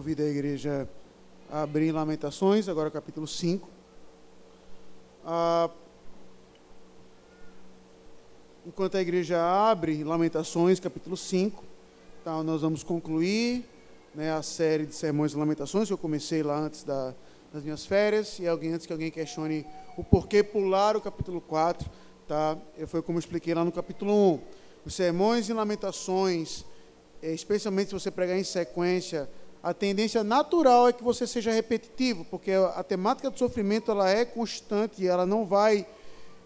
Convido a igreja a abrir Lamentações, agora capítulo 5. Ah, enquanto a igreja abre Lamentações, capítulo 5, tá, nós vamos concluir né, a série de sermões de Lamentações que eu comecei lá antes da, das minhas férias. E alguém antes que alguém questione o porquê pular o capítulo 4, tá? Foi como eu expliquei lá no capítulo 1. Os sermões e Lamentações, eh, especialmente se você pregar em sequência, a tendência natural é que você seja repetitivo, porque a temática do sofrimento ela é constante, ela não vai,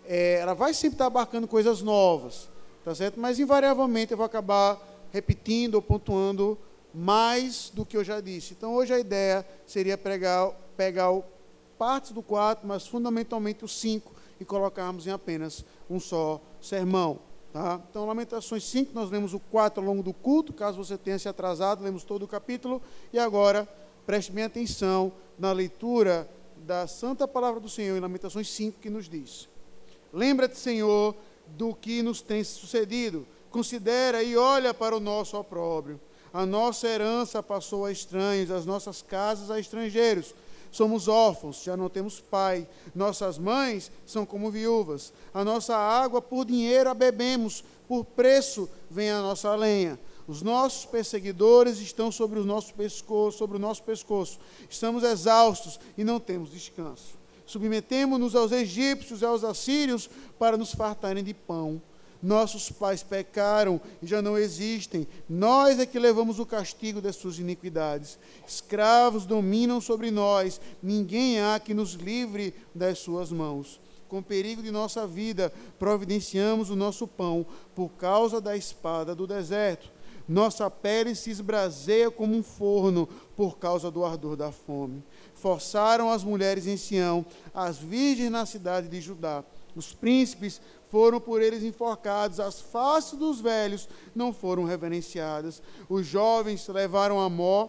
é, ela vai sempre estar abarcando coisas novas, tá certo? Mas invariavelmente eu vou acabar repetindo ou pontuando mais do que eu já disse. Então hoje a ideia seria pregar, pegar o, partes do 4, mas fundamentalmente o 5 e colocarmos em apenas um só sermão. Tá? Então, Lamentações 5, nós lemos o 4 ao longo do culto, caso você tenha se atrasado, lemos todo o capítulo. E agora, preste bem atenção na leitura da Santa Palavra do Senhor, em Lamentações 5, que nos diz: Lembra-te, Senhor, do que nos tem sucedido. Considera e olha para o nosso opróbrio. A nossa herança passou a estranhos, as nossas casas a estrangeiros somos órfãos, já não temos pai. Nossas mães são como viúvas. A nossa água por dinheiro a bebemos, por preço vem a nossa lenha. Os nossos perseguidores estão sobre o nosso pescoço, sobre o nosso pescoço. Estamos exaustos e não temos descanso. Submetemos-nos aos egípcios e aos assírios para nos fartarem de pão. Nossos pais pecaram e já não existem. Nós é que levamos o castigo das suas iniquidades. Escravos dominam sobre nós. Ninguém há que nos livre das suas mãos. Com perigo de nossa vida, providenciamos o nosso pão por causa da espada do deserto. Nossa pele se esbraseia como um forno por causa do ardor da fome. Forçaram as mulheres em Sião, as virgens na cidade de Judá. Os príncipes foram por eles enforcados, as faces dos velhos não foram reverenciadas. Os jovens levaram a mó,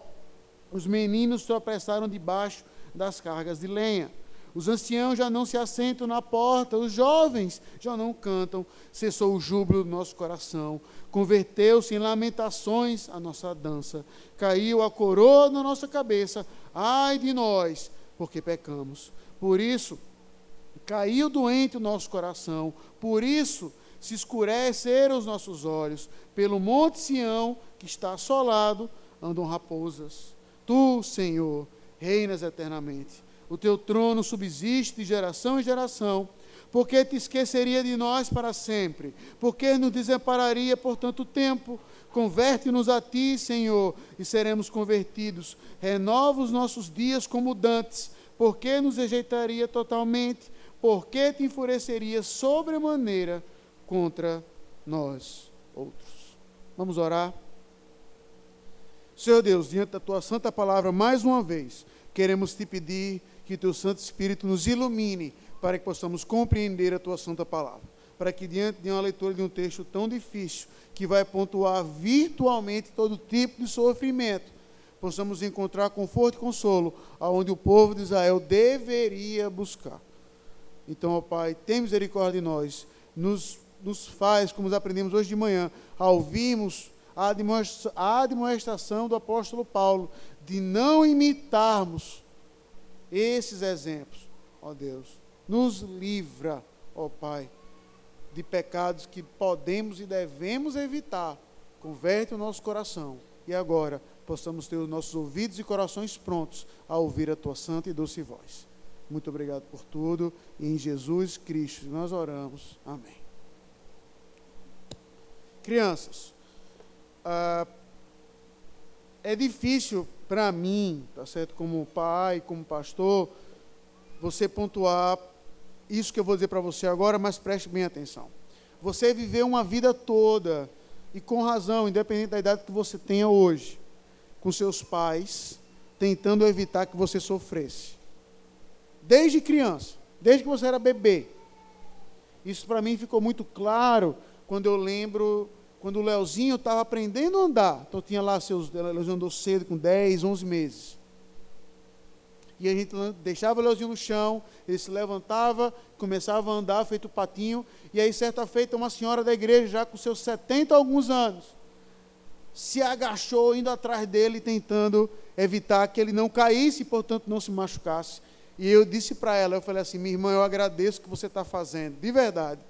os meninos tropeçaram debaixo das cargas de lenha. Os anciãos já não se assentam na porta, os jovens já não cantam. Cessou o júbilo do nosso coração, converteu-se em lamentações a nossa dança. Caiu a coroa na nossa cabeça. Ai de nós, porque pecamos. Por isso, caiu doente o nosso coração, por isso se escureceram os nossos olhos. Pelo monte Sião, que está assolado, andam raposas. Tu, Senhor, reinas eternamente. O teu trono subsiste de geração em geração. Por que te esqueceria de nós para sempre? Por que nos desampararia por tanto tempo? Converte-nos a ti, Senhor, e seremos convertidos. Renova os nossos dias como dantes. Por que nos rejeitaria totalmente? Por que te enfureceria sobremaneira contra nós outros? Vamos orar. Senhor Deus, diante da tua santa palavra, mais uma vez, queremos te pedir que teu Santo Espírito nos ilumine para que possamos compreender a tua santa palavra. Para que, diante de uma leitura de um texto tão difícil, que vai pontuar virtualmente todo tipo de sofrimento, possamos encontrar conforto e consolo aonde o povo de Israel deveria buscar. Então, ó Pai, tem misericórdia de nós. Nos, nos faz, como aprendemos hoje de manhã, a ouvirmos a admoestação do apóstolo Paulo de não imitarmos esses exemplos. Ó Deus, nos livra, ó Pai, de pecados que podemos e devemos evitar. Converte o nosso coração. E agora possamos ter os nossos ouvidos e corações prontos a ouvir a tua santa e doce voz. Muito obrigado por tudo. Em Jesus Cristo nós oramos. Amém. Crianças, ah, é difícil para mim, tá certo, como pai, como pastor, você pontuar isso que eu vou dizer para você agora, mas preste bem atenção. Você viveu uma vida toda, e com razão, independente da idade que você tenha hoje, com seus pais, tentando evitar que você sofresse desde criança, desde que você era bebê. Isso para mim ficou muito claro quando eu lembro quando o Leozinho estava aprendendo a andar. Então tinha lá seus. O Leozinho andou cedo, com 10, 11 meses. E a gente deixava o Leozinho no chão, ele se levantava, começava a andar, feito patinho. E aí, certa feita, uma senhora da igreja, já com seus 70 alguns anos, se agachou indo atrás dele, tentando evitar que ele não caísse e, portanto, não se machucasse. E eu disse para ela, eu falei assim, minha irmã, eu agradeço o que você está fazendo, de verdade.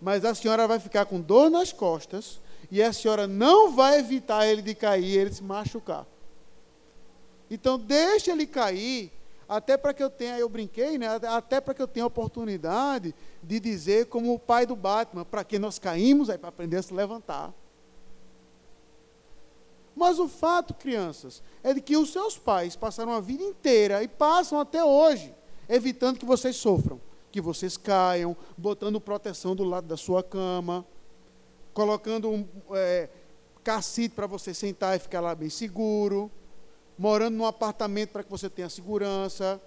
Mas a senhora vai ficar com dor nas costas e a senhora não vai evitar ele de cair, ele se machucar. Então deixe ele cair, até para que eu tenha, eu brinquei, né? Até para que eu tenha oportunidade de dizer como o pai do Batman, para que nós caímos, aí para aprender a se levantar. Mas o fato, crianças, é de que os seus pais passaram a vida inteira e passam até hoje, evitando que vocês sofram, que vocês caiam, botando proteção do lado da sua cama, colocando um é, cacete para você sentar e ficar lá bem seguro, morando num apartamento para que você tenha segurança.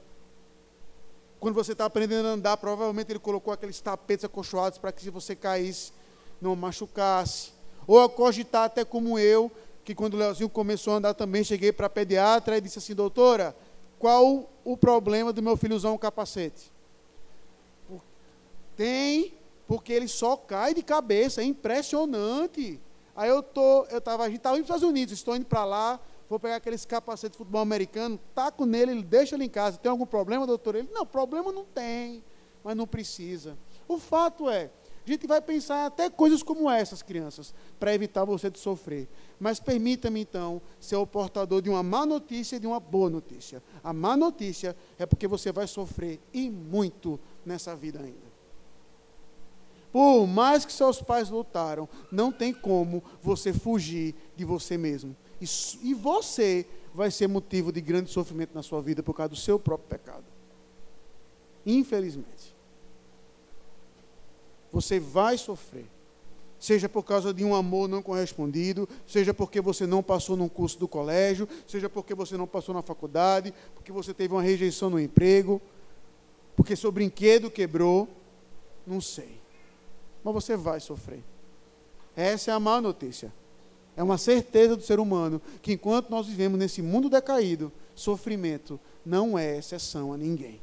Quando você está aprendendo a andar, provavelmente ele colocou aqueles tapetes acolchoados para que se você caísse, não machucasse. Ou a cogitar até como eu, que quando o Leozinho começou a andar também, cheguei para a pediatra e disse assim, doutora, qual o problema do meu filho usar um capacete? Tem, porque ele só cai de cabeça, é impressionante. Aí eu tô, eu estava, a gente estava indo para os Estados Unidos, estou indo para lá, vou pegar aqueles capacetes de futebol americano, taco nele, ele deixa ele em casa. Tem algum problema, doutor? Ele, não, problema não tem, mas não precisa. O fato é, a gente vai pensar até coisas como essas, crianças, para evitar você de sofrer. Mas permita-me então ser o portador de uma má notícia e de uma boa notícia. A má notícia é porque você vai sofrer e muito nessa vida ainda. Por mais que seus pais lutaram, não tem como você fugir de você mesmo. E, e você vai ser motivo de grande sofrimento na sua vida por causa do seu próprio pecado. Infelizmente. Você vai sofrer seja por causa de um amor não correspondido, seja porque você não passou num curso do colégio, seja porque você não passou na faculdade, porque você teve uma rejeição no emprego, porque seu brinquedo quebrou, não sei. Mas você vai sofrer. Essa é a má notícia. É uma certeza do ser humano que enquanto nós vivemos nesse mundo decaído, sofrimento não é exceção a ninguém.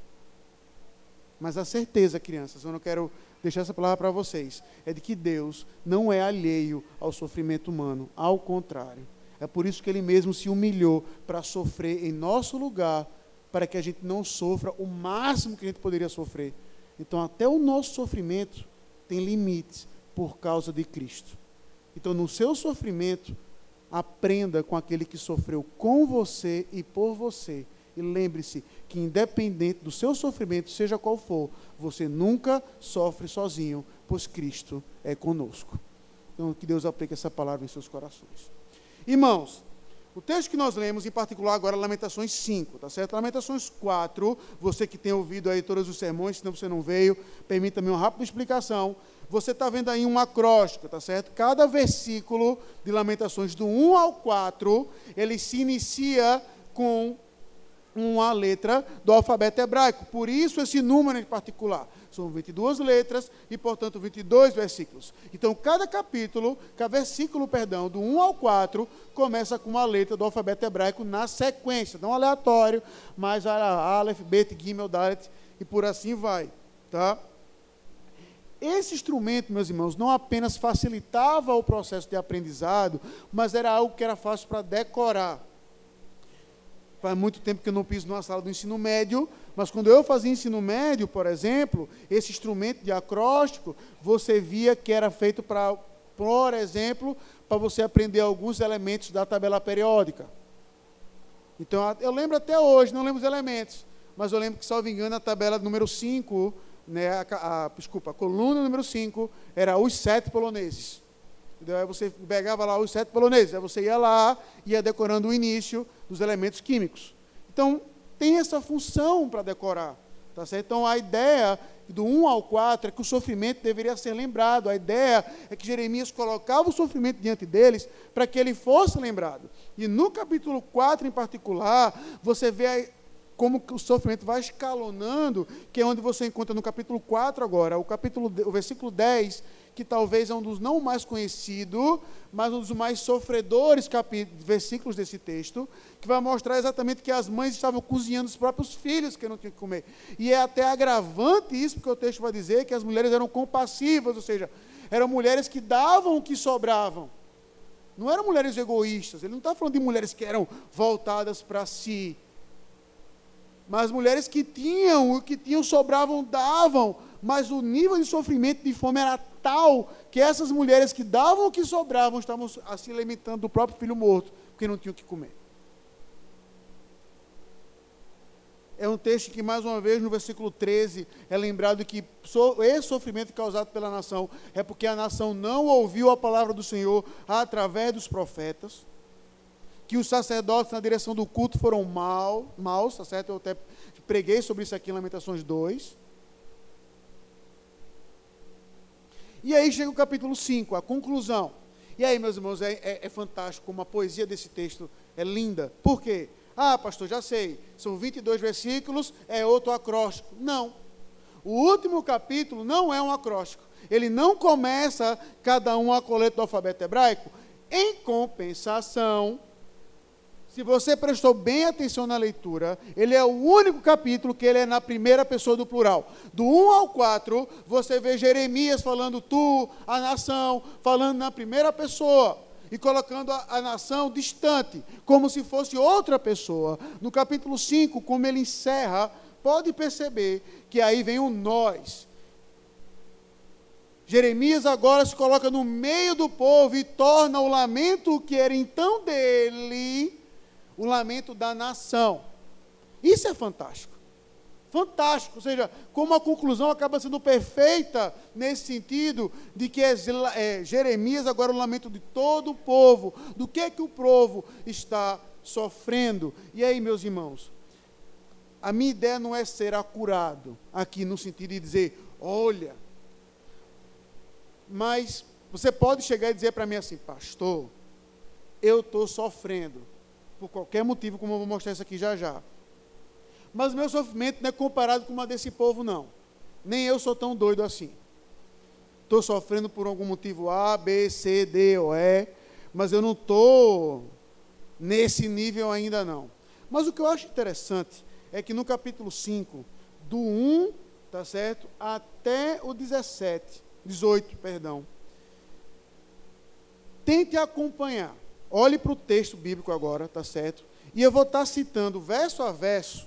Mas a certeza, crianças, eu não quero deixar essa palavra para vocês, é de que Deus não é alheio ao sofrimento humano, ao contrário. É por isso que ele mesmo se humilhou para sofrer em nosso lugar, para que a gente não sofra o máximo que a gente poderia sofrer. Então, até o nosso sofrimento tem limites por causa de Cristo. Então, no seu sofrimento, aprenda com aquele que sofreu com você e por você e lembre-se que, independente do seu sofrimento, seja qual for, você nunca sofre sozinho, pois Cristo é conosco. Então, que Deus aplique essa palavra em seus corações. Irmãos, o texto que nós lemos, em particular agora, Lamentações 5, tá certo? Lamentações 4, você que tem ouvido aí todos os sermões, se não você não veio, permita-me uma rápida explicação. Você está vendo aí um acróstico, tá certo? Cada versículo de Lamentações, do 1 ao 4, ele se inicia com uma letra do alfabeto hebraico. Por isso, esse número em particular. São 22 letras e, portanto, 22 versículos. Então, cada capítulo, cada versículo, perdão, do 1 ao 4, começa com uma letra do alfabeto hebraico na sequência. Não aleatório, mas Aleph, Bet, Gimel, Dalet e por assim vai. Tá? Esse instrumento, meus irmãos, não apenas facilitava o processo de aprendizado, mas era algo que era fácil para decorar. Faz muito tempo que eu não piso numa sala do ensino médio, mas quando eu fazia ensino médio, por exemplo, esse instrumento de acróstico, você via que era feito para, por exemplo, para você aprender alguns elementos da tabela periódica. Então, eu lembro até hoje, não lembro os elementos, mas eu lembro que, salvo engano, a tabela número 5, né, a, a, desculpa, a coluna número 5, era os sete poloneses. Aí você pegava lá os sete poloneses, aí você ia lá, ia decorando o início dos elementos químicos. Então, tem essa função para decorar. Tá certo? Então, a ideia do 1 ao 4 é que o sofrimento deveria ser lembrado. A ideia é que Jeremias colocava o sofrimento diante deles para que ele fosse lembrado. E no capítulo 4 em particular, você vê como o sofrimento vai escalonando, que é onde você encontra no capítulo 4 agora, o capítulo o versículo 10 que talvez é um dos não mais conhecidos, mas um dos mais sofredores versículos desse texto, que vai mostrar exatamente que as mães estavam cozinhando os próprios filhos que não tinham que comer. E é até agravante isso, porque o texto vai dizer que as mulheres eram compassivas, ou seja, eram mulheres que davam o que sobravam. Não eram mulheres egoístas, ele não está falando de mulheres que eram voltadas para si. Mas mulheres que tinham, o que tinham sobravam, davam, mas o nível de sofrimento de fome era tal que essas mulheres que davam o que sobravam estavam se assim, alimentando do próprio filho morto, porque não tinham o que comer. É um texto que, mais uma vez, no versículo 13, é lembrado que esse sofrimento causado pela nação é porque a nação não ouviu a palavra do Senhor através dos profetas, que os sacerdotes na direção do culto foram mal, maus, tá certo? Eu até preguei sobre isso aqui em Lamentações 2. E aí chega o capítulo 5, a conclusão. E aí, meus irmãos, é, é, é fantástico como a poesia desse texto é linda. Por quê? Ah, pastor, já sei. São 22 versículos, é outro acróstico. Não. O último capítulo não é um acróstico. Ele não começa cada um a coleta do alfabeto hebraico. Em compensação, se você prestou bem atenção na leitura, ele é o único capítulo que ele é na primeira pessoa do plural. Do 1 ao 4, você vê Jeremias falando tu, a nação, falando na primeira pessoa e colocando a, a, nação distante, como se fosse outra pessoa. No capítulo 5, como ele encerra, pode perceber que aí vem o nós. Jeremias agora se coloca no meio do povo e torna o lamento que era então dele, o lamento da nação. Isso é fantástico fantástico. Ou seja, como a conclusão acaba sendo perfeita nesse sentido de que é, é, Jeremias agora é o lamento de todo o povo, do que é que o povo está sofrendo. E aí, meus irmãos, a minha ideia não é ser acurado aqui no sentido de dizer, olha, mas você pode chegar e dizer para mim assim, pastor, eu estou sofrendo por qualquer motivo, como eu vou mostrar isso aqui já já. Mas o meu sofrimento não é comparado com uma desse povo, não. Nem eu sou tão doido assim. Estou sofrendo por algum motivo A, B, C, D ou E, mas eu não estou nesse nível ainda não. Mas o que eu acho interessante é que no capítulo 5, do 1, tá certo, até o 17, 18, perdão. Tente acompanhar. Olhe para o texto bíblico agora, tá certo? E eu vou estar citando verso a verso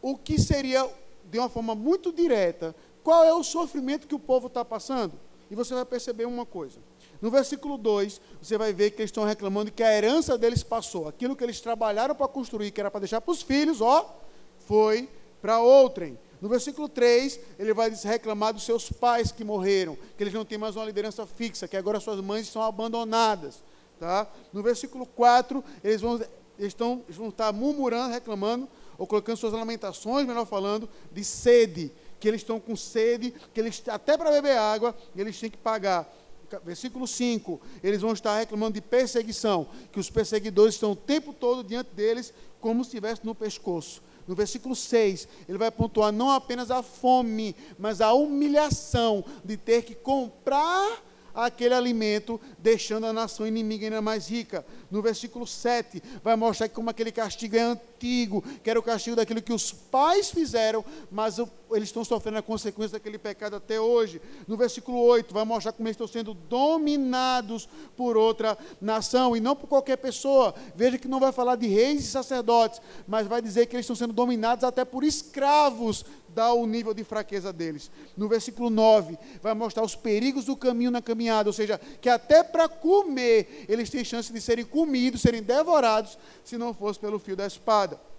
o que seria, de uma forma muito direta, qual é o sofrimento que o povo está passando. E você vai perceber uma coisa. No versículo 2, você vai ver que eles estão reclamando que a herança deles passou. Aquilo que eles trabalharam para construir, que era para deixar para os filhos, ó, foi para outrem. No versículo 3, ele vai reclamar dos seus pais que morreram, que eles não têm mais uma liderança fixa, que agora suas mães estão abandonadas. Tá? No versículo 4, eles vão, eles eles vão estar murmurando, reclamando ou colocando suas lamentações, melhor falando, de sede, que eles estão com sede, que eles até para beber água, eles têm que pagar. Versículo 5, eles vão estar reclamando de perseguição, que os perseguidores estão o tempo todo diante deles, como se estivesse no pescoço. No versículo 6, ele vai pontuar não apenas a fome, mas a humilhação de ter que comprar aquele alimento, deixando a nação inimiga ainda mais rica. No versículo 7, vai mostrar como aquele castigo é antigo, que era o castigo daquilo que os pais fizeram, mas eles estão sofrendo a consequência daquele pecado até hoje. No versículo 8, vai mostrar como eles estão sendo dominados por outra nação, e não por qualquer pessoa. Veja que não vai falar de reis e sacerdotes, mas vai dizer que eles estão sendo dominados até por escravos dá o nível de fraqueza deles. No versículo 9, vai mostrar os perigos do caminho na caminhada, ou seja, que até para comer eles têm chance de serem comidos, serem devorados, se não fosse pelo fio da espada.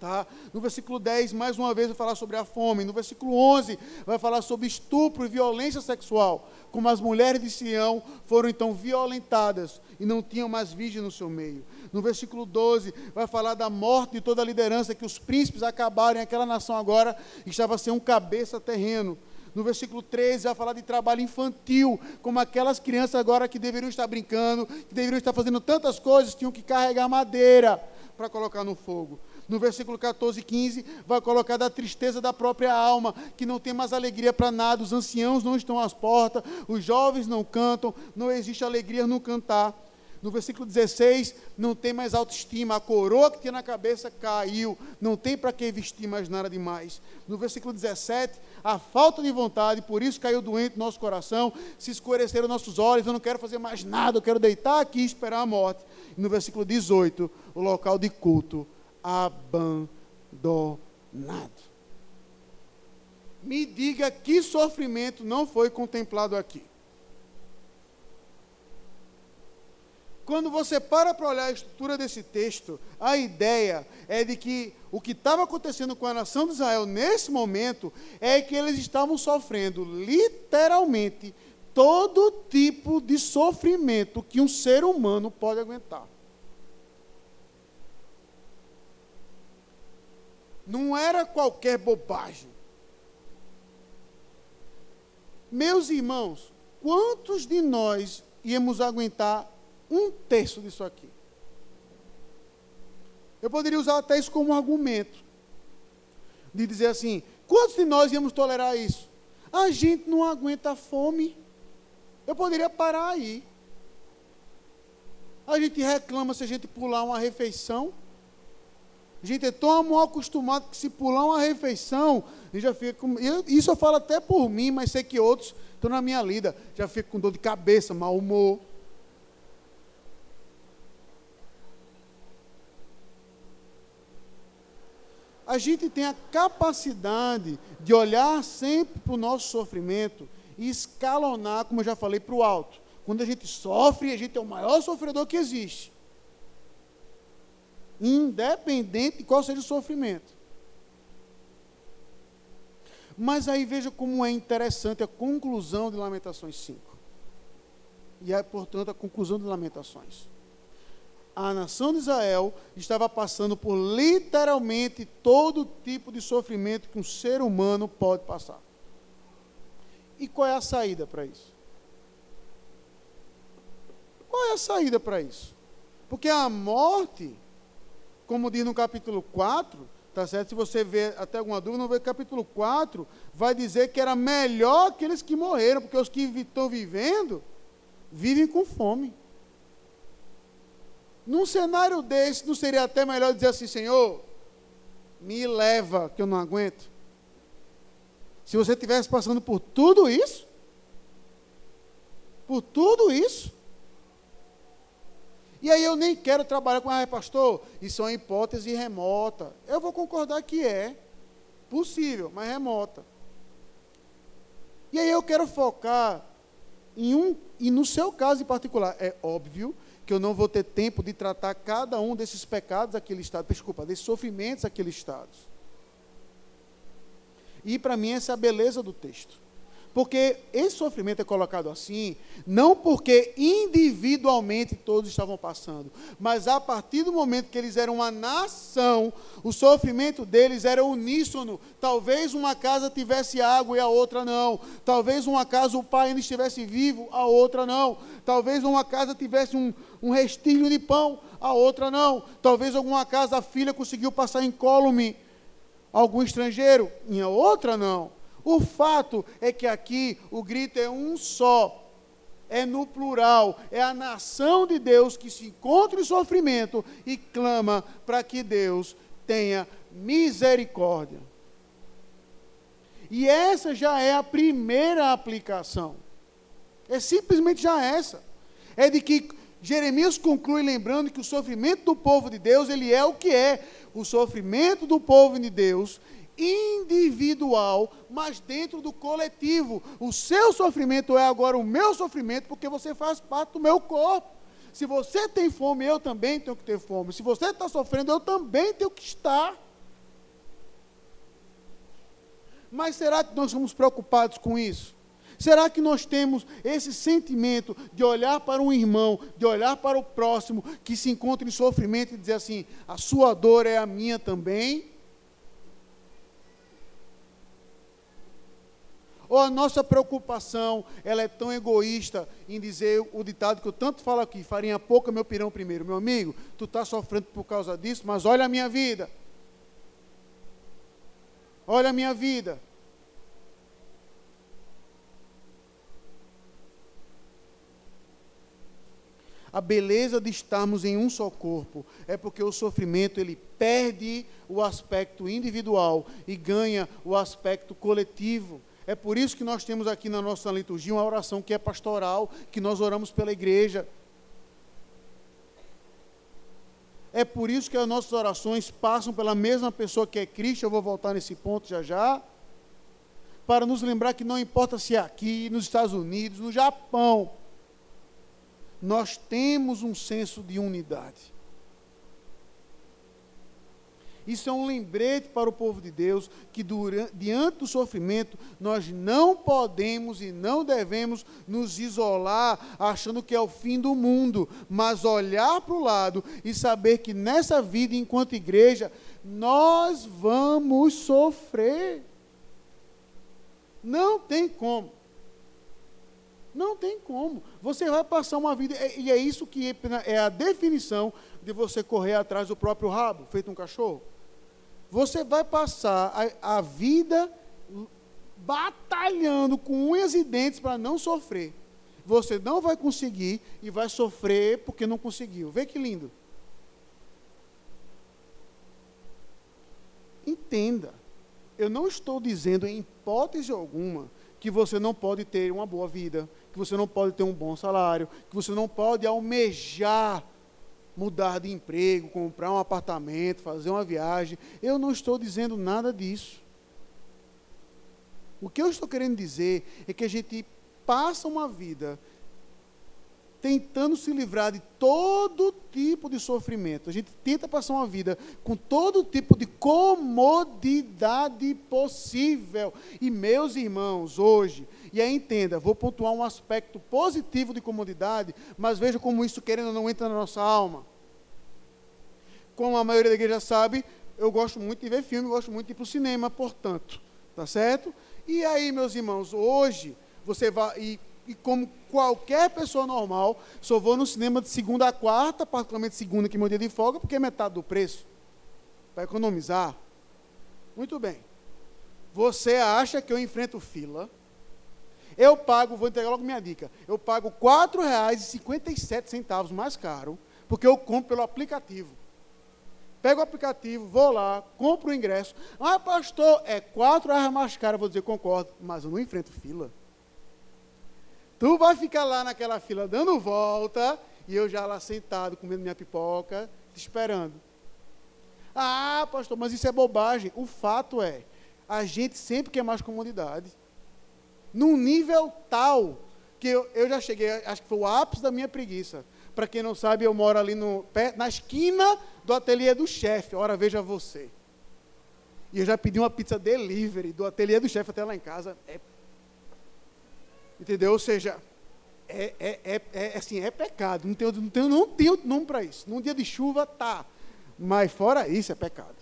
Tá? No versículo 10, mais uma vez, vai falar sobre a fome. No versículo 11, vai falar sobre estupro e violência sexual. Como as mulheres de Sião foram então violentadas e não tinham mais virgem no seu meio. No versículo 12, vai falar da morte de toda a liderança, que os príncipes acabaram em aquela nação agora, e estava a ser um cabeça terreno. No versículo 13, vai falar de trabalho infantil, como aquelas crianças agora que deveriam estar brincando, que deveriam estar fazendo tantas coisas, tinham que carregar madeira para colocar no fogo no versículo 14 e 15, vai colocar da tristeza da própria alma, que não tem mais alegria para nada, os anciãos não estão às portas, os jovens não cantam, não existe alegria no cantar. No versículo 16, não tem mais autoestima, a coroa que tinha na cabeça caiu, não tem para que vestir mais nada demais. No versículo 17, a falta de vontade, por isso caiu doente no nosso coração, se escureceram nossos olhos, eu não quero fazer mais nada, eu quero deitar aqui e esperar a morte. No versículo 18, o local de culto abandonado. Me diga que sofrimento não foi contemplado aqui. Quando você para para olhar a estrutura desse texto, a ideia é de que o que estava acontecendo com a nação de Israel nesse momento é que eles estavam sofrendo literalmente todo tipo de sofrimento que um ser humano pode aguentar. Não era qualquer bobagem. Meus irmãos, quantos de nós íamos aguentar um terço disso aqui. Eu poderia usar até isso como um argumento. De dizer assim: quantos de nós íamos tolerar isso? A gente não aguenta fome. Eu poderia parar aí. A gente reclama se a gente pular uma refeição. A gente é tão mal acostumado que se pular uma refeição, gente já fica com. Isso eu falo até por mim, mas sei que outros estão na minha lida. Já fica com dor de cabeça, mau humor. a gente tem a capacidade de olhar sempre para o nosso sofrimento e escalonar, como eu já falei, para o alto. Quando a gente sofre, a gente é o maior sofredor que existe. Independente de qual seja o sofrimento. Mas aí veja como é interessante a conclusão de Lamentações 5. E é, portanto, a conclusão de Lamentações a nação de Israel estava passando por literalmente todo tipo de sofrimento que um ser humano pode passar. E qual é a saída para isso? Qual é a saída para isso? Porque a morte, como diz no capítulo 4, tá certo? Se você ver até alguma dúvida, vê capítulo 4, vai dizer que era melhor aqueles que morreram, porque os que estão vivendo vivem com fome. Num cenário desse, não seria até melhor dizer assim, Senhor, me leva, que eu não aguento? Se você estivesse passando por tudo isso, por tudo isso, e aí eu nem quero trabalhar com, ah, pastor, isso é uma hipótese remota. Eu vou concordar que é possível, mas remota. E aí eu quero focar em um, e no seu caso em particular, é óbvio que eu não vou ter tempo de tratar cada um desses pecados aquele estado, desculpa, desses sofrimentos aquele estado. E para mim essa é a beleza do texto. Porque esse sofrimento é colocado assim, não porque individualmente todos estavam passando, mas a partir do momento que eles eram uma nação, o sofrimento deles era uníssono. Talvez uma casa tivesse água e a outra não. Talvez uma casa o pai ainda estivesse vivo, a outra não. Talvez uma casa tivesse um, um restilho de pão, a outra não. Talvez alguma casa a filha conseguiu passar incólume algum estrangeiro, e a outra não. O fato é que aqui o grito é um só, é no plural, é a nação de Deus que se encontra em sofrimento e clama para que Deus tenha misericórdia. E essa já é a primeira aplicação. É simplesmente já essa. É de que Jeremias conclui lembrando que o sofrimento do povo de Deus, ele é o que é. O sofrimento do povo de Deus individual, mas dentro do coletivo. O seu sofrimento é agora o meu sofrimento, porque você faz parte do meu corpo. Se você tem fome, eu também tenho que ter fome. Se você está sofrendo, eu também tenho que estar. Mas será que nós somos preocupados com isso? Será que nós temos esse sentimento de olhar para um irmão, de olhar para o próximo que se encontra em sofrimento e dizer assim: a sua dor é a minha também? Ou a nossa preocupação, ela é tão egoísta em dizer o ditado que eu tanto falo aqui, farinha pouca, meu pirão primeiro. Meu amigo, tu está sofrendo por causa disso, mas olha a minha vida. Olha a minha vida. a beleza de estarmos em um só corpo é porque o sofrimento ele perde o aspecto individual e ganha o aspecto coletivo. É por isso que nós temos aqui na nossa liturgia uma oração que é pastoral, que nós oramos pela igreja. É por isso que as nossas orações passam pela mesma pessoa que é Cristo, eu vou voltar nesse ponto já já, para nos lembrar que não importa se é aqui, nos Estados Unidos, no Japão, nós temos um senso de unidade. Isso é um lembrete para o povo de Deus que durante, diante do sofrimento nós não podemos e não devemos nos isolar achando que é o fim do mundo, mas olhar para o lado e saber que nessa vida enquanto igreja nós vamos sofrer. Não tem como. Não tem como. Você vai passar uma vida, e é isso que é a definição de você correr atrás do próprio rabo, feito um cachorro. Você vai passar a, a vida batalhando com unhas e dentes para não sofrer. Você não vai conseguir e vai sofrer porque não conseguiu. Vê que lindo. Entenda. Eu não estou dizendo em hipótese alguma que você não pode ter uma boa vida, que você não pode ter um bom salário, que você não pode almejar mudar de emprego, comprar um apartamento, fazer uma viagem. Eu não estou dizendo nada disso. O que eu estou querendo dizer é que a gente passa uma vida tentando se livrar de todo tipo de sofrimento. A gente tenta passar uma vida com todo tipo de comodidade possível. E meus irmãos, hoje, e aí entenda, vou pontuar um aspecto positivo de comodidade, mas veja como isso querendo ou não entra na nossa alma. Como a maioria da igreja sabe, eu gosto muito de ver filme, gosto muito de ir para o cinema, portanto, tá certo? E aí, meus irmãos, hoje você vai e e como qualquer pessoa normal, só vou no cinema de segunda a quarta, particularmente segunda, que é meu dia de folga, porque é metade do preço. Para economizar. Muito bem. Você acha que eu enfrento fila? Eu pago, vou entregar logo minha dica. Eu pago R$ 4,57 mais caro, porque eu compro pelo aplicativo. Pego o aplicativo, vou lá, compro o ingresso. Ah, pastor, é R$ 4,00 mais caro. Vou dizer, concordo, mas eu não enfrento fila. Tu vai ficar lá naquela fila dando volta e eu já lá sentado comendo minha pipoca, te esperando. Ah, pastor, mas isso é bobagem. O fato é, a gente sempre quer mais comodidade. Num nível tal que eu, eu já cheguei, acho que foi o ápice da minha preguiça. Para quem não sabe, eu moro ali no, na esquina do ateliê do chefe. Ora, veja você. E eu já pedi uma pizza delivery do ateliê do chefe até lá em casa. É Entendeu? Ou seja, é, é, é, é, assim, é pecado. Não tem, não tem, não outro nome para isso. Num dia de chuva, tá. Mas fora isso, é pecado.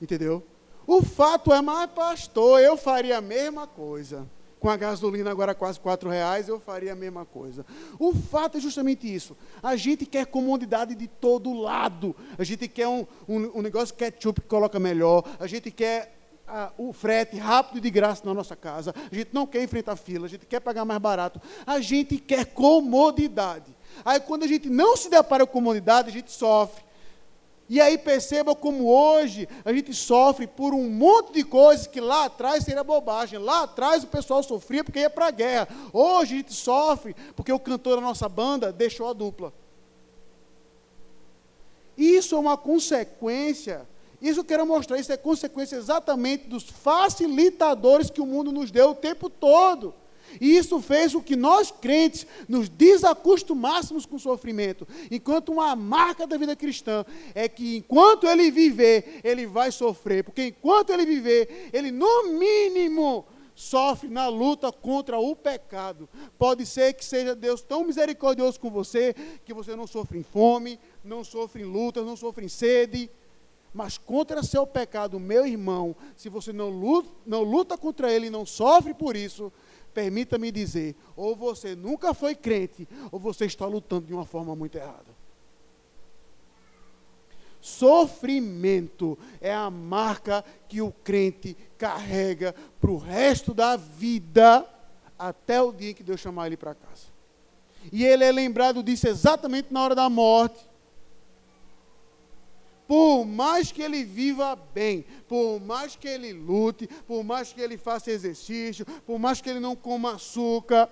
Entendeu? O fato é, mas pastor, eu faria a mesma coisa. Com a gasolina agora quase quatro reais, eu faria a mesma coisa. O fato é justamente isso. A gente quer comodidade de todo lado. A gente quer um, um, um negócio ketchup que coloca melhor. A gente quer o frete rápido e de graça na nossa casa, a gente não quer enfrentar fila, a gente quer pagar mais barato, a gente quer comodidade. Aí quando a gente não se depara com comodidade, a gente sofre. E aí perceba como hoje a gente sofre por um monte de coisas que lá atrás seria bobagem. Lá atrás o pessoal sofria porque ia para a guerra. Hoje a gente sofre porque o cantor da nossa banda deixou a dupla. Isso é uma consequência isso eu quero mostrar, isso é consequência exatamente dos facilitadores que o mundo nos deu o tempo todo. E isso fez o que nós crentes nos desacostumássemos com o sofrimento. Enquanto uma marca da vida cristã é que enquanto ele viver, ele vai sofrer. Porque enquanto ele viver, ele no mínimo sofre na luta contra o pecado. Pode ser que seja Deus tão misericordioso com você que você não sofre em fome, não sofre em lutas, não sofre em sede mas contra seu pecado, meu irmão, se você não luta, não luta contra ele e não sofre por isso, permita-me dizer: ou você nunca foi crente, ou você está lutando de uma forma muito errada. Sofrimento é a marca que o crente carrega para o resto da vida, até o dia que Deus chamar ele para casa. E ele é lembrado disso exatamente na hora da morte. Por mais que ele viva bem, por mais que ele lute, por mais que ele faça exercício, por mais que ele não coma açúcar,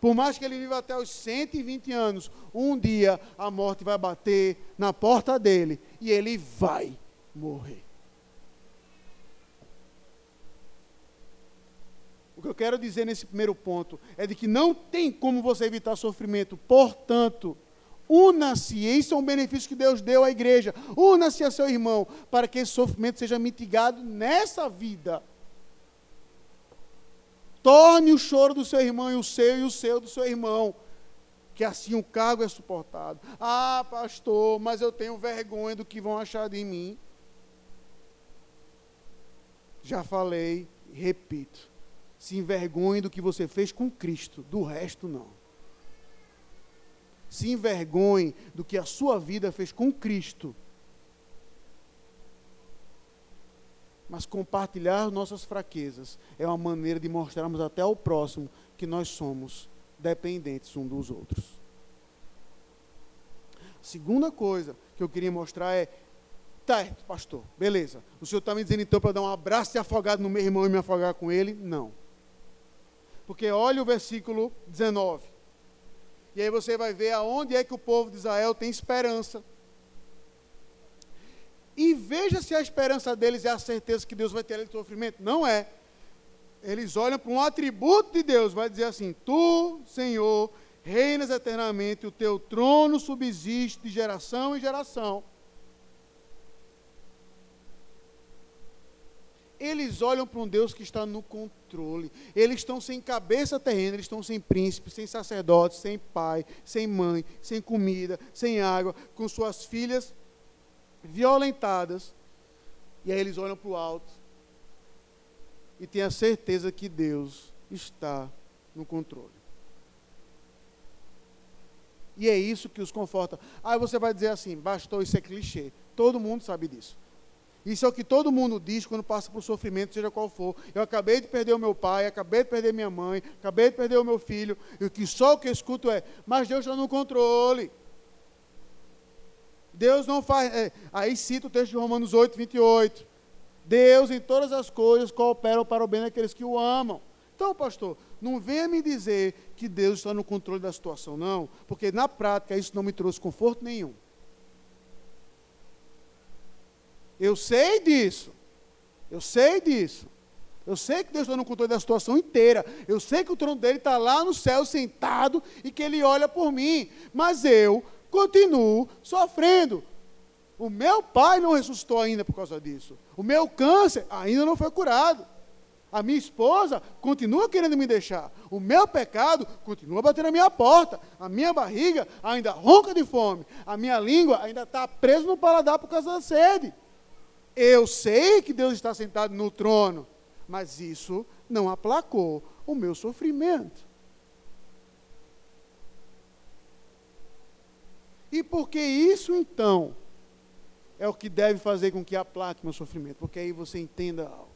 por mais que ele viva até os 120 anos, um dia a morte vai bater na porta dele e ele vai morrer. O que eu quero dizer nesse primeiro ponto é de que não tem como você evitar sofrimento. Portanto, una-se, isso é um benefício que Deus deu à igreja. Una-se a seu irmão para que esse sofrimento seja mitigado nessa vida. Torne o choro do seu irmão e o seu e o seu do seu irmão, que assim o cargo é suportado. Ah, pastor, mas eu tenho vergonha do que vão achar de mim. Já falei, repito se envergonhe do que você fez com Cristo, do resto não. Se envergonhe do que a sua vida fez com Cristo. Mas compartilhar nossas fraquezas é uma maneira de mostrarmos até ao próximo que nós somos dependentes um dos outros. Segunda coisa que eu queria mostrar é Tá, pastor, beleza. O senhor está me dizendo então para dar um abraço e afogado no meu irmão e me afogar com ele? Não. Porque olha o versículo 19. E aí você vai ver aonde é que o povo de Israel tem esperança. E veja se a esperança deles é a certeza que Deus vai ter ali sofrimento. Não é. Eles olham para um atributo de Deus, vai dizer assim: Tu, Senhor, reinas eternamente, o teu trono subsiste de geração em geração. Eles olham para um Deus que está no controle. Eles estão sem cabeça terrena, eles estão sem príncipe, sem sacerdote, sem pai, sem mãe, sem comida, sem água, com suas filhas violentadas. E aí eles olham para o alto e têm a certeza que Deus está no controle. E é isso que os conforta. Aí você vai dizer assim: bastou, isso é clichê. Todo mundo sabe disso. Isso é o que todo mundo diz quando passa por sofrimento, seja qual for. Eu acabei de perder o meu pai, acabei de perder minha mãe, acabei de perder o meu filho, e o que só o que eu escuto é: mas Deus está no controle. Deus não faz. É, aí cita o texto de Romanos 8, 28. Deus em todas as coisas coopera para o bem daqueles que o amam. Então, pastor, não venha me dizer que Deus está no controle da situação, não, porque na prática isso não me trouxe conforto nenhum. Eu sei disso. Eu sei disso. Eu sei que Deus está no controle da situação inteira. Eu sei que o trono dele está lá no céu sentado e que ele olha por mim. Mas eu continuo sofrendo. O meu pai não ressuscitou ainda por causa disso. O meu câncer ainda não foi curado. A minha esposa continua querendo me deixar. O meu pecado continua batendo na minha porta. A minha barriga ainda ronca de fome. A minha língua ainda está presa no paladar por causa da sede. Eu sei que Deus está sentado no trono, mas isso não aplacou o meu sofrimento. E porque isso então é o que deve fazer com que aplaque meu sofrimento, porque aí você entenda algo.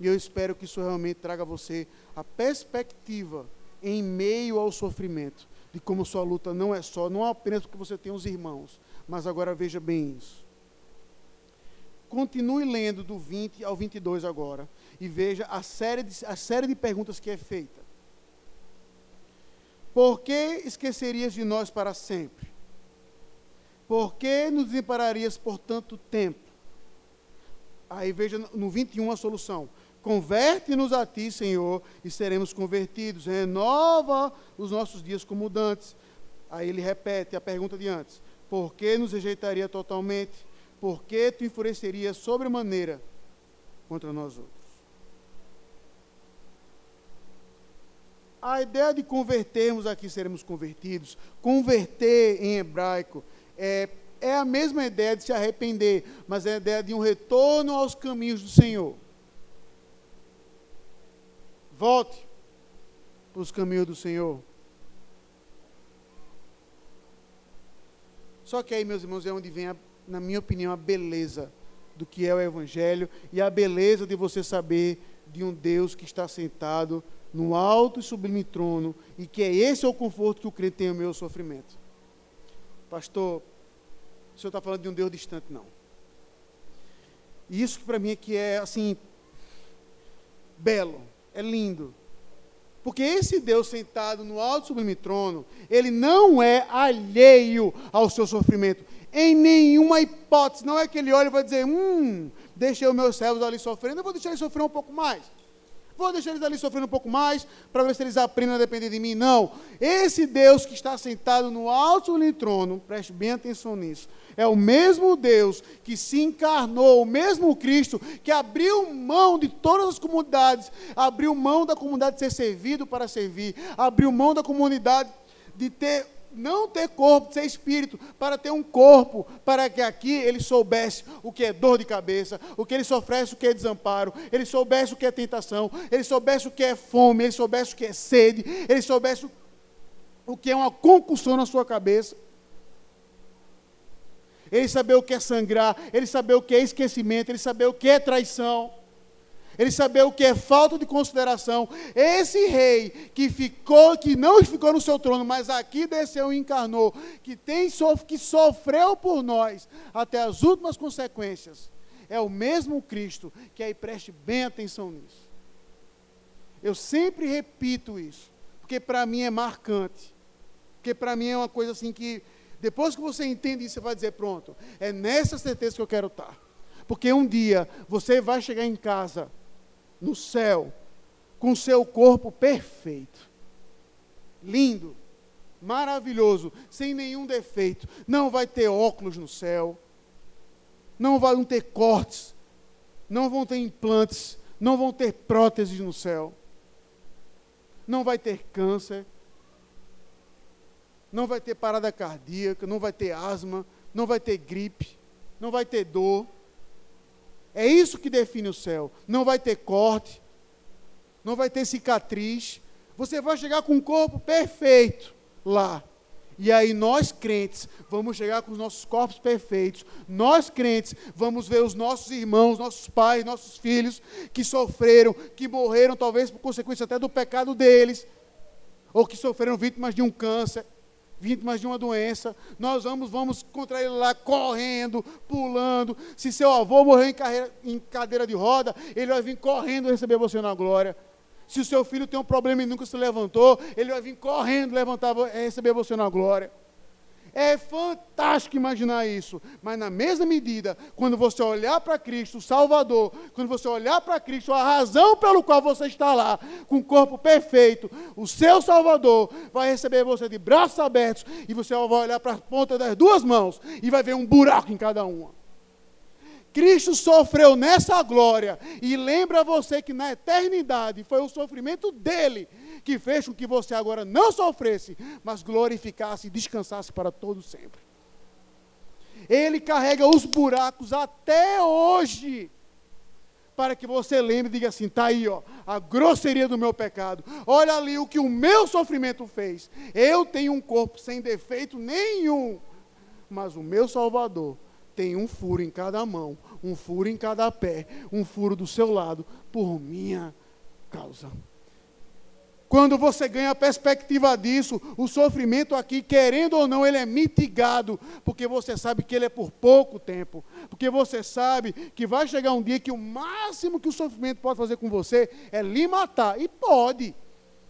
E eu espero que isso realmente traga a você a perspectiva em meio ao sofrimento, de como sua luta não é só, não é apenas porque você tem os irmãos, mas agora veja bem isso. Continue lendo do 20 ao 22 agora e veja a série de, a série de perguntas que é feita. Por que esquecerias de nós para sempre? Por que nos desampararias por tanto tempo? Aí veja no 21 a solução. Converte-nos a ti, Senhor, e seremos convertidos. Renova os nossos dias como dantes. Aí ele repete a pergunta de antes: Por que nos rejeitaria totalmente? Por que tu enfureceria sobremaneira contra nós outros? A ideia de convertermos aqui, seremos convertidos, converter em hebraico, é, é a mesma ideia de se arrepender, mas é a ideia de um retorno aos caminhos do Senhor. Volte para os caminhos do Senhor. Só que aí, meus irmãos, é onde vem a, na minha opinião, a beleza do que é o Evangelho e a beleza de você saber de um Deus que está sentado no alto e sublime trono, e que é esse o conforto que o crente tem no meu sofrimento. Pastor, o senhor está falando de um Deus distante, não. E isso para mim é que é assim, belo, é lindo. Porque esse Deus sentado no alto sublime trono, ele não é alheio ao seu sofrimento. Em nenhuma hipótese. Não é que ele olha e vai dizer, hum, deixei os meus servos ali sofrendo, eu vou deixar eles sofrer um pouco mais. Vou deixar eles ali sofrendo um pouco mais, para ver se eles aprendem a depender de mim. Não. Esse Deus que está sentado no alto trono, preste bem atenção nisso, é o mesmo Deus que se encarnou, o mesmo Cristo que abriu mão de todas as comunidades, abriu mão da comunidade de ser servido para servir, abriu mão da comunidade de ter não ter corpo, ser espírito, para ter um corpo, para que aqui ele soubesse o que é dor de cabeça, o que ele sofresse, o que é desamparo, ele soubesse o que é tentação, ele soubesse o que é fome, ele soubesse o que é sede, ele soubesse o que é uma concussão na sua cabeça. Ele saber o que é sangrar, ele saber o que é esquecimento, ele saber o que é traição ele saber o que é falta de consideração. Esse rei que ficou, que não ficou no seu trono, mas aqui desceu e encarnou, que tem que sofreu por nós até as últimas consequências, é o mesmo Cristo que aí preste bem atenção nisso. Eu sempre repito isso, porque para mim é marcante. Porque para mim é uma coisa assim que depois que você entende isso, você vai dizer: pronto, é nessa certeza que eu quero estar. Porque um dia você vai chegar em casa no céu, com seu corpo perfeito, lindo, maravilhoso, sem nenhum defeito. Não vai ter óculos no céu, não vão ter cortes, não vão ter implantes, não vão ter próteses no céu, não vai ter câncer, não vai ter parada cardíaca, não vai ter asma, não vai ter gripe, não vai ter dor. É isso que define o céu. Não vai ter corte, não vai ter cicatriz. Você vai chegar com um corpo perfeito lá. E aí nós crentes vamos chegar com os nossos corpos perfeitos. Nós crentes vamos ver os nossos irmãos, nossos pais, nossos filhos que sofreram, que morreram talvez por consequência até do pecado deles, ou que sofreram vítimas de um câncer vítimas de uma doença, nós vamos, vamos contra ele lá correndo, pulando. Se seu avô morreu em, carreira, em cadeira de roda, ele vai vir correndo receber você na glória. Se o seu filho tem um problema e nunca se levantou, ele vai vir correndo levantar, receber você na glória. É fantástico imaginar isso, mas na mesma medida, quando você olhar para Cristo, o Salvador, quando você olhar para Cristo, a razão pelo qual você está lá, com o corpo perfeito, o seu Salvador vai receber você de braços abertos e você vai olhar para a ponta das duas mãos e vai ver um buraco em cada uma. Cristo sofreu nessa glória e lembra você que na eternidade foi o sofrimento dele que fez com que você agora não sofresse, mas glorificasse e descansasse para todo sempre. Ele carrega os buracos até hoje. Para que você lembre e diga assim: está aí, ó, a grosseria do meu pecado. Olha ali o que o meu sofrimento fez. Eu tenho um corpo sem defeito nenhum, mas o meu Salvador tem um furo em cada mão, um furo em cada pé, um furo do seu lado, por minha causa. Quando você ganha a perspectiva disso, o sofrimento aqui, querendo ou não, ele é mitigado, porque você sabe que ele é por pouco tempo. Porque você sabe que vai chegar um dia que o máximo que o sofrimento pode fazer com você é lhe matar. E pode.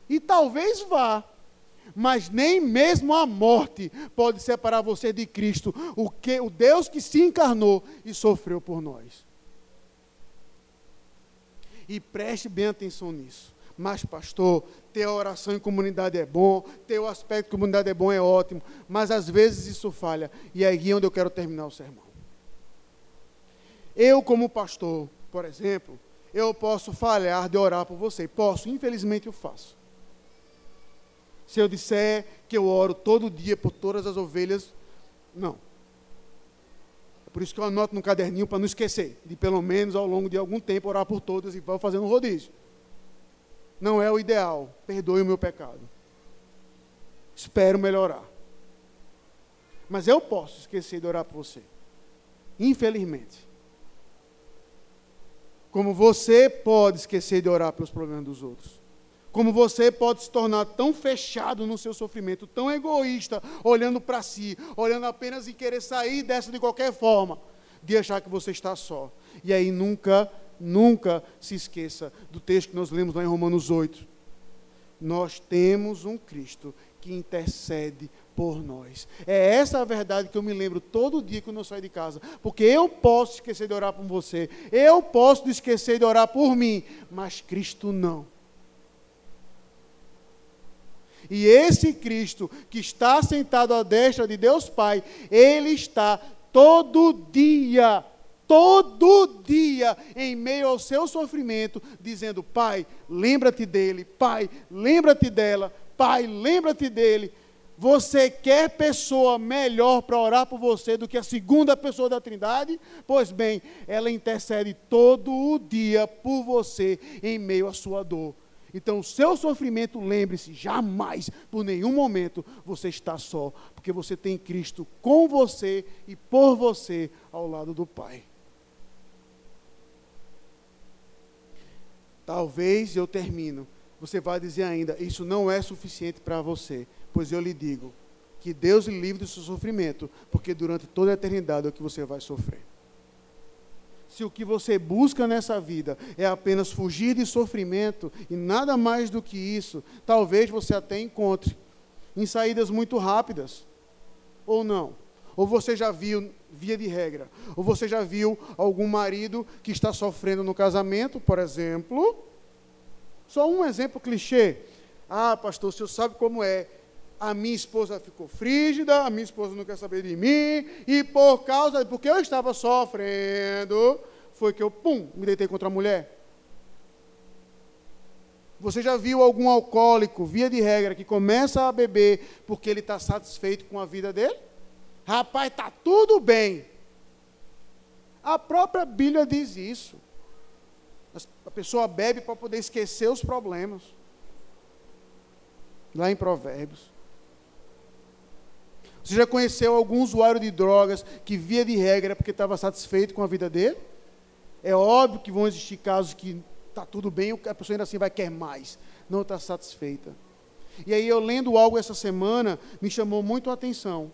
E talvez vá. Mas nem mesmo a morte pode separar você de Cristo, o que o Deus que se encarnou e sofreu por nós. E preste bem atenção nisso. Mas, pastor, ter oração em comunidade é bom, ter o aspecto de comunidade é bom, é ótimo, mas às vezes isso falha. E é aí onde eu quero terminar o sermão. Eu, como pastor, por exemplo, eu posso falhar de orar por você. Posso, infelizmente eu faço. Se eu disser que eu oro todo dia por todas as ovelhas, não. É por isso que eu anoto no caderninho para não esquecer, de pelo menos ao longo de algum tempo orar por todas e vou fazendo um rodízio não é o ideal. Perdoe o meu pecado. Espero melhorar. Mas eu posso esquecer de orar por você. Infelizmente. Como você pode esquecer de orar pelos problemas dos outros. Como você pode se tornar tão fechado no seu sofrimento, tão egoísta, olhando para si, olhando apenas em querer sair dessa de qualquer forma, de achar que você está só. E aí nunca, nunca se esqueça do texto que nós lemos lá em Romanos 8. Nós temos um Cristo que intercede por nós. É essa a verdade que eu me lembro todo dia quando eu saio de casa. Porque eu posso esquecer de orar por você, eu posso esquecer de orar por mim, mas Cristo não. E esse Cristo que está sentado à destra de Deus Pai, ele está todo dia, todo dia, em meio ao seu sofrimento, dizendo: Pai, lembra-te dele, Pai, lembra-te dela, Pai, lembra-te dele. Você quer pessoa melhor para orar por você do que a segunda pessoa da Trindade? Pois bem, ela intercede todo o dia por você em meio à sua dor. Então, o seu sofrimento, lembre-se, jamais, por nenhum momento, você está só, porque você tem Cristo com você e por você ao lado do Pai. Talvez eu termino. Você vai dizer ainda, isso não é suficiente para você. Pois eu lhe digo, que Deus lhe livre do seu sofrimento, porque durante toda a eternidade é o que você vai sofrer se o que você busca nessa vida é apenas fugir de sofrimento e nada mais do que isso, talvez você até encontre em saídas muito rápidas. Ou não. Ou você já viu, via de regra, ou você já viu algum marido que está sofrendo no casamento, por exemplo. Só um exemplo clichê. Ah, pastor, o senhor sabe como é. A minha esposa ficou frígida, a minha esposa não quer saber de mim, e por causa, porque eu estava sofrendo, foi que eu, pum, me deitei contra a mulher. Você já viu algum alcoólico, via de regra, que começa a beber porque ele está satisfeito com a vida dele? Rapaz, está tudo bem. A própria Bíblia diz isso. A pessoa bebe para poder esquecer os problemas. Lá em Provérbios. Você já conheceu algum usuário de drogas que via de regra porque estava satisfeito com a vida dele? É óbvio que vão existir casos que está tudo bem, a pessoa ainda assim vai querer mais, não está satisfeita. E aí eu lendo algo essa semana, me chamou muito a atenção.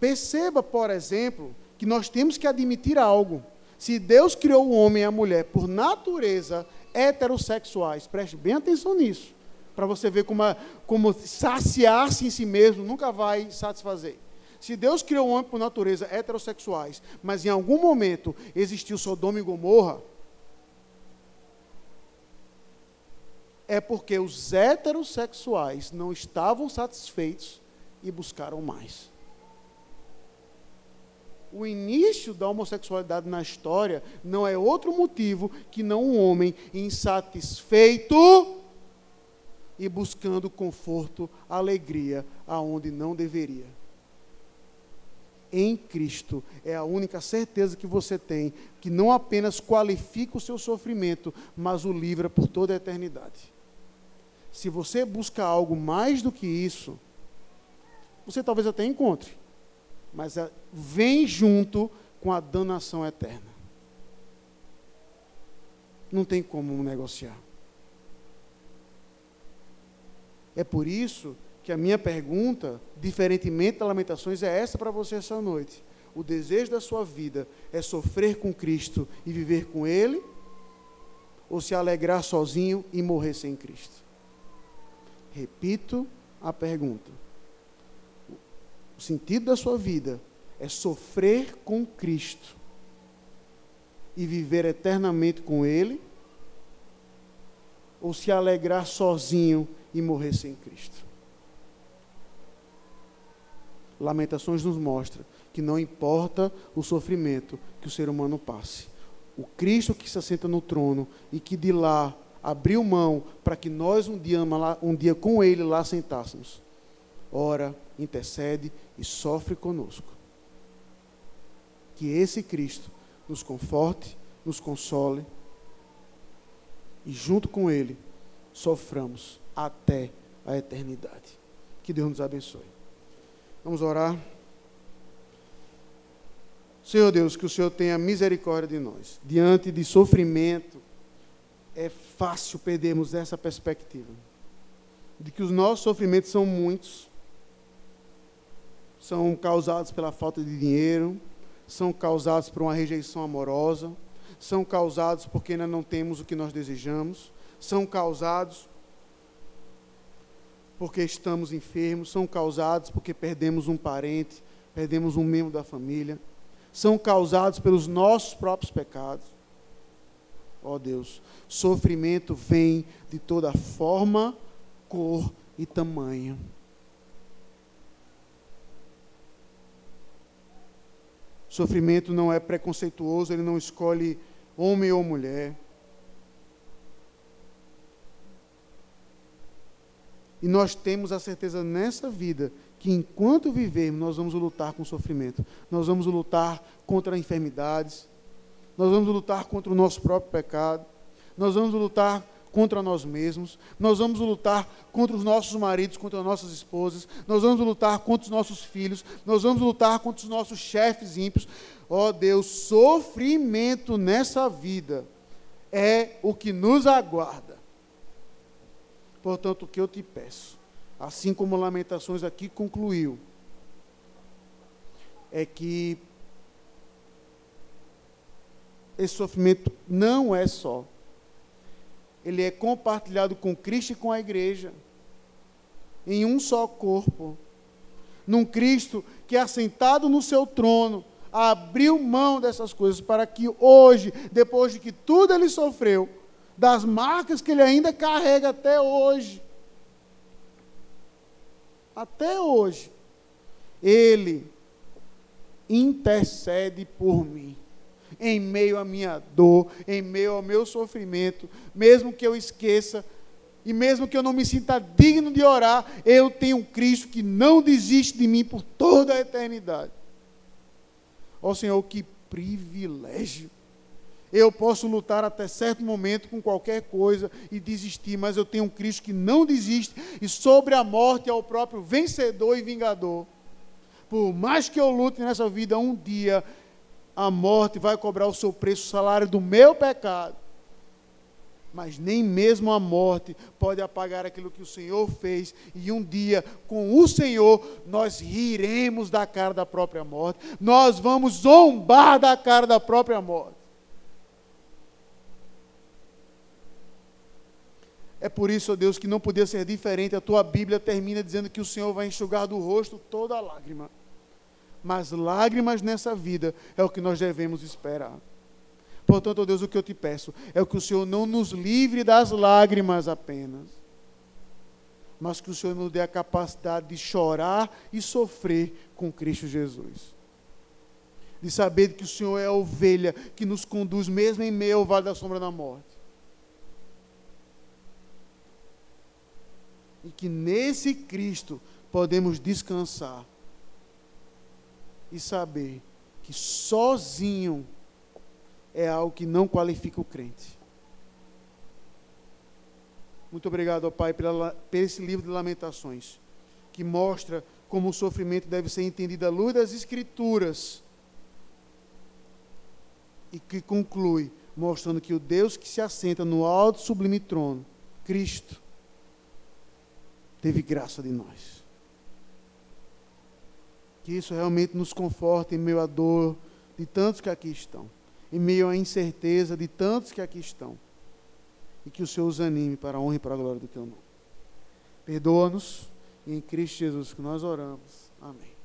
Perceba, por exemplo, que nós temos que admitir algo. Se Deus criou o homem e a mulher por natureza heterossexuais, preste bem atenção nisso, para você ver como, como saciar-se em si mesmo nunca vai satisfazer. Se Deus criou o homem por natureza heterossexuais, mas em algum momento existiu Sodoma e Gomorra, é porque os heterossexuais não estavam satisfeitos e buscaram mais. O início da homossexualidade na história não é outro motivo que não um homem insatisfeito e buscando conforto, alegria aonde não deveria em Cristo é a única certeza que você tem, que não apenas qualifica o seu sofrimento, mas o livra por toda a eternidade. Se você busca algo mais do que isso, você talvez até encontre, mas é, vem junto com a danação eterna. Não tem como negociar. É por isso que a minha pergunta, diferentemente da Lamentações, é essa para você essa noite. O desejo da sua vida é sofrer com Cristo e viver com Ele? Ou se alegrar sozinho e morrer sem Cristo? Repito a pergunta. O sentido da sua vida é sofrer com Cristo e viver eternamente com Ele? Ou se alegrar sozinho e morrer sem Cristo? Lamentações nos mostra que não importa o sofrimento que o ser humano passe. O Cristo que se assenta no trono e que de lá abriu mão para que nós um dia, um dia com Ele lá sentássemos, ora, intercede e sofre conosco. Que esse Cristo nos conforte, nos console e junto com Ele soframos até a eternidade. Que Deus nos abençoe. Vamos orar. Senhor Deus, que o Senhor tenha misericórdia de nós, diante de sofrimento, é fácil perdermos essa perspectiva de que os nossos sofrimentos são muitos, são causados pela falta de dinheiro, são causados por uma rejeição amorosa, são causados porque ainda não temos o que nós desejamos, são causados porque estamos enfermos, são causados porque perdemos um parente, perdemos um membro da família, são causados pelos nossos próprios pecados. Ó oh Deus, sofrimento vem de toda forma, cor e tamanho. Sofrimento não é preconceituoso, ele não escolhe homem ou mulher. E nós temos a certeza nessa vida que enquanto vivermos, nós vamos lutar com o sofrimento. Nós vamos lutar contra enfermidades. Nós vamos lutar contra o nosso próprio pecado. Nós vamos lutar contra nós mesmos. Nós vamos lutar contra os nossos maridos, contra as nossas esposas. Nós vamos lutar contra os nossos filhos. Nós vamos lutar contra os nossos chefes ímpios. Ó oh, Deus, sofrimento nessa vida é o que nos aguarda. Portanto, o que eu te peço, assim como Lamentações aqui concluiu, é que esse sofrimento não é só, ele é compartilhado com Cristo e com a igreja, em um só corpo, num Cristo que assentado no seu trono, abriu mão dessas coisas para que hoje, depois de que tudo ele sofreu, das marcas que ele ainda carrega até hoje. Até hoje. Ele intercede por mim. Em meio à minha dor, em meio ao meu sofrimento, mesmo que eu esqueça, e mesmo que eu não me sinta digno de orar, eu tenho um Cristo que não desiste de mim por toda a eternidade. Ó oh, Senhor, que privilégio eu posso lutar até certo momento com qualquer coisa e desistir, mas eu tenho um Cristo que não desiste e sobre a morte é o próprio vencedor e vingador. Por mais que eu lute nessa vida, um dia a morte vai cobrar o seu preço, o salário do meu pecado. Mas nem mesmo a morte pode apagar aquilo que o Senhor fez. E um dia, com o Senhor, nós riremos da cara da própria morte. Nós vamos zombar da cara da própria morte. É por isso, ó Deus, que não podia ser diferente. A tua Bíblia termina dizendo que o Senhor vai enxugar do rosto toda lágrima. Mas lágrimas nessa vida é o que nós devemos esperar. Portanto, ó Deus, o que eu te peço é que o Senhor não nos livre das lágrimas apenas, mas que o Senhor nos dê a capacidade de chorar e sofrer com Cristo Jesus. De saber que o Senhor é a ovelha que nos conduz mesmo em meio ao vale da sombra da morte e que nesse Cristo podemos descansar e saber que sozinho é algo que não qualifica o crente. Muito obrigado, Pai, por esse livro de Lamentações, que mostra como o sofrimento deve ser entendido à luz das Escrituras e que conclui mostrando que o Deus que se assenta no alto sublime trono, Cristo, teve graça de nós. Que isso realmente nos conforte em meio à dor de tantos que aqui estão, em meio à incerteza de tantos que aqui estão, e que o Senhor os anime para a honra e para a glória do teu nome. Perdoa-nos, e em Cristo Jesus que nós oramos. Amém.